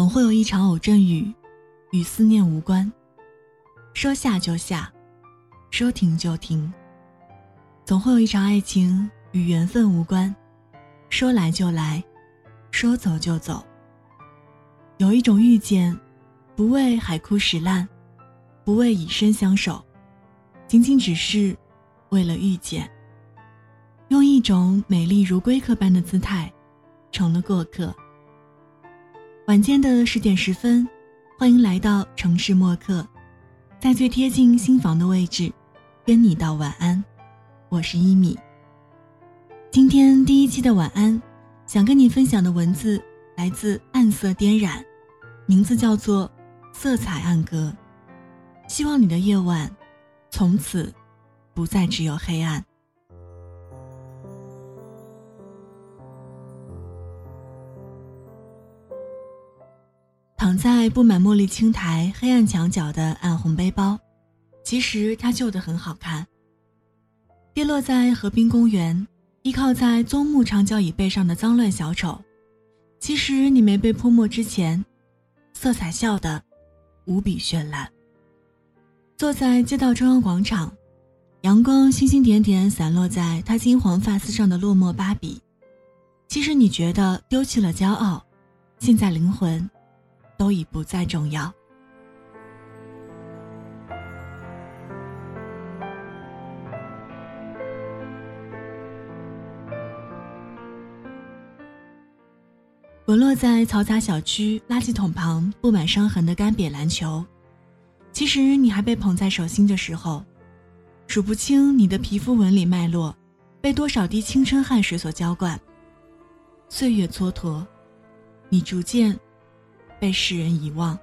总会有一场偶阵雨，与思念无关。说下就下，说停就停。总会有一场爱情与缘分无关，说来就来，说走就走。有一种遇见，不为海枯石烂，不为以身相守，仅仅只是为了遇见。用一种美丽如归客般的姿态，成了过客。晚间的十点十分，欢迎来到城市默客，在最贴近心房的位置，跟你道晚安。我是一米。今天第一期的晚安，想跟你分享的文字来自暗色颠染，名字叫做色彩暗格。希望你的夜晚，从此不再只有黑暗。躺在布满茉莉青苔、黑暗墙角的暗红背包，其实它旧得很好看。跌落在河滨公园，依靠在棕木长脚椅背上的脏乱小丑，其实你没被泼墨之前，色彩笑得无比绚烂。坐在街道中央广场，阳光星星点点散落在他金黄发丝上的落寞芭比，其实你觉得丢弃了骄傲，现在灵魂。都已不再重要。滚落在嘈杂小区垃圾桶旁布满伤痕的干瘪篮球，其实你还被捧在手心的时候，数不清你的皮肤纹理脉络，被多少滴青春汗水所浇灌。岁月蹉跎，你逐渐。被世人遗忘。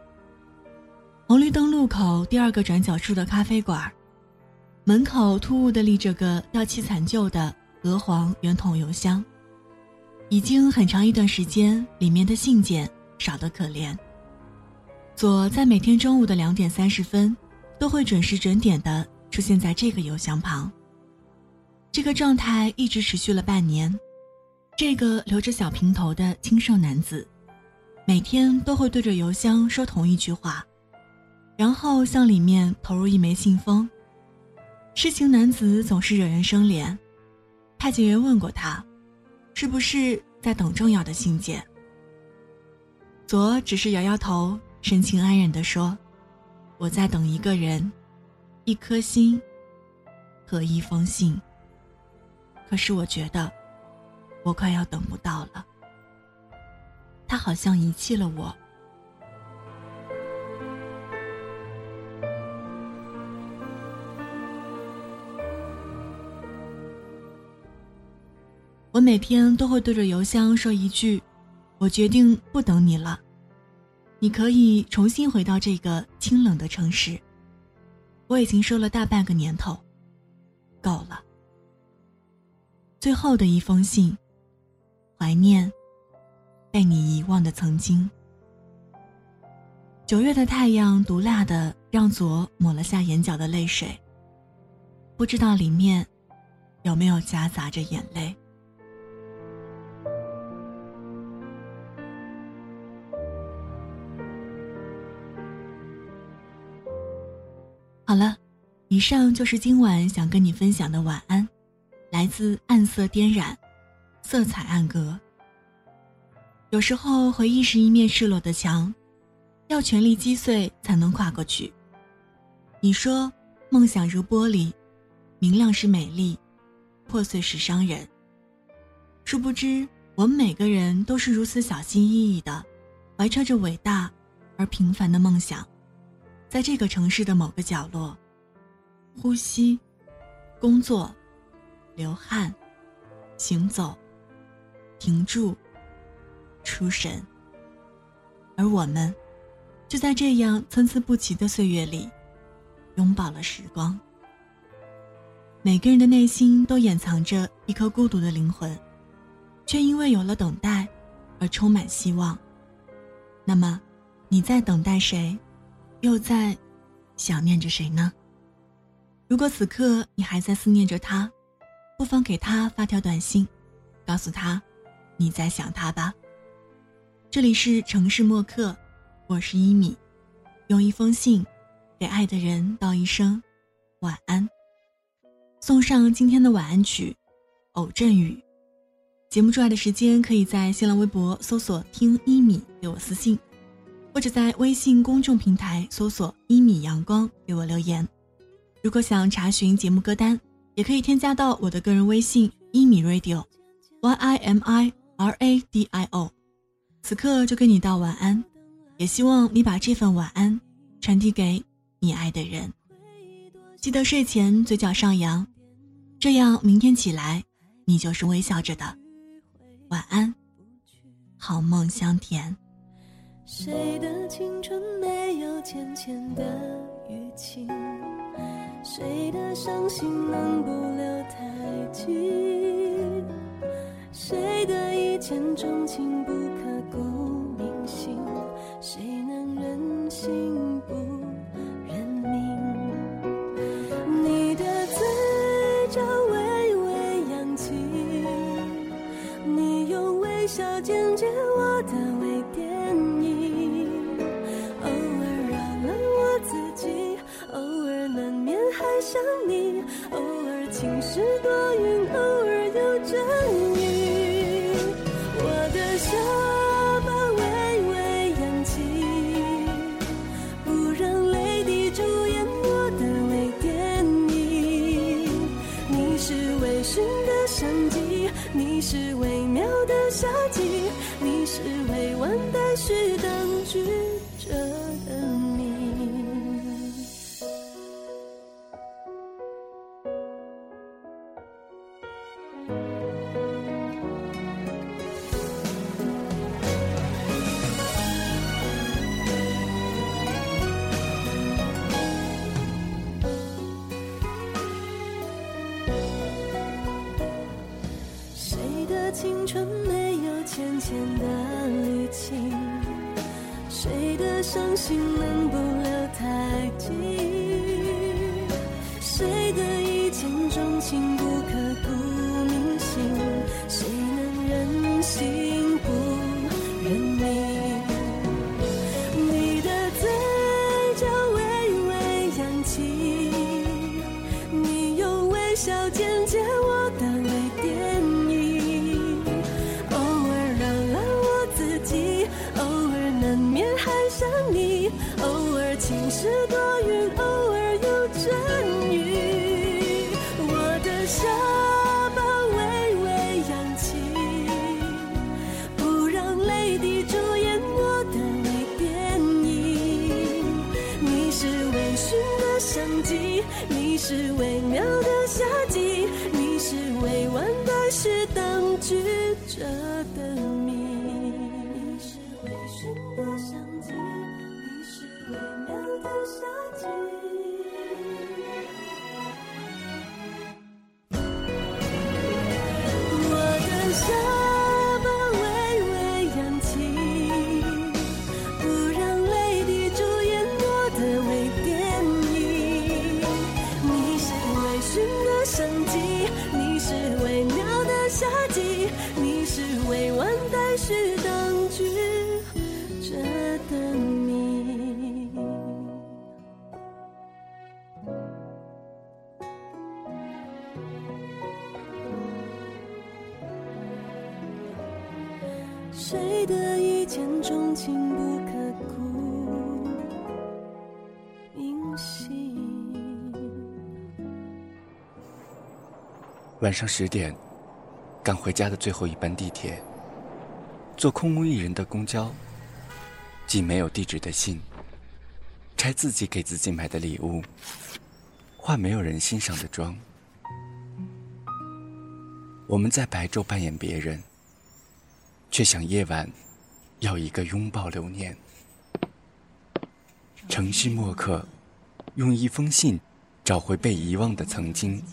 红绿灯路口第二个转角处的咖啡馆，门口突兀的立着个掉漆残旧的鹅黄圆筒邮箱，已经很长一段时间，里面的信件少得可怜。左在每天中午的两点三十分，都会准时准点的出现在这个邮箱旁。这个状态一直持续了半年。这个留着小平头的清瘦男子。每天都会对着邮箱说同一句话，然后向里面投入一枚信封。痴情男子总是惹人生怜，派遣员问过他，是不是在等重要的信件？左只是摇摇头，神情安然地说：“我在等一个人，一颗心和一封信。可是我觉得，我快要等不到了。”他好像遗弃了我。我每天都会对着邮箱说一句：“我决定不等你了，你可以重新回到这个清冷的城市。”我已经说了大半个年头，够了。最后的一封信，怀念。被你遗忘的曾经。九月的太阳毒辣的，让左抹了下眼角的泪水。不知道里面有没有夹杂着眼泪。好了，以上就是今晚想跟你分享的晚安，来自暗色颠染，色彩暗格。有时候，回忆是一面赤裸的墙，要全力击碎才能跨过去。你说，梦想如玻璃，明亮是美丽，破碎是伤人。殊不知，我们每个人都是如此小心翼翼的，怀揣着伟大而平凡的梦想，在这个城市的某个角落，呼吸、工作、流汗、行走、停住。出神，而我们，就在这样参差不齐的岁月里，拥抱了时光。每个人的内心都掩藏着一颗孤独的灵魂，却因为有了等待，而充满希望。那么，你在等待谁，又在想念着谁呢？如果此刻你还在思念着他，不妨给他发条短信，告诉他，你在想他吧。这里是城市默客，我是一米，用一封信给爱的人道一声晚安。送上今天的晚安曲《偶阵雨》。节目之外的时间，可以在新浪微博搜索“听一米”给我私信，或者在微信公众平台搜索“一米阳光”给我留言。如果想查询节目歌单，也可以添加到我的个人微信“一米 radio”，y i m i r a d i o。此刻就跟你道晚安。也希望你把这份晚安传递给你爱的人。记得睡前嘴角上扬，这样明天起来你就是微笑着的。晚安，好梦香甜。谁的青春没有浅浅的淤青？谁的伤心能不留太久？谁的一见钟情不刻骨铭心？谁能忍心不认命？你的嘴角微微扬起，你用微笑剪接我的微电影。偶尔饶了我自己，偶尔难免还想你，偶尔晴时多云，偶尔有阵雨。下巴微微扬起，不让泪滴主演我的微电影。你是微醺的相机，你是微妙的夏季，你是未完待续当局者的你。春没有浅浅的淤青，谁的伤心能不留太久？谁的一见钟情不刻骨铭心？谁能忍心不认命？你的嘴角微微扬起，你用微笑谁的一见钟情不刻骨铭心？晚上十点，赶回家的最后一班地铁，坐空无一人的公交，寄没有地址的信，拆自己给自己买的礼物，化没有人欣赏的妆。我们在白昼扮演别人。却想夜晚要一个拥抱留念。城市墨客用一封信找回被遗忘的曾经。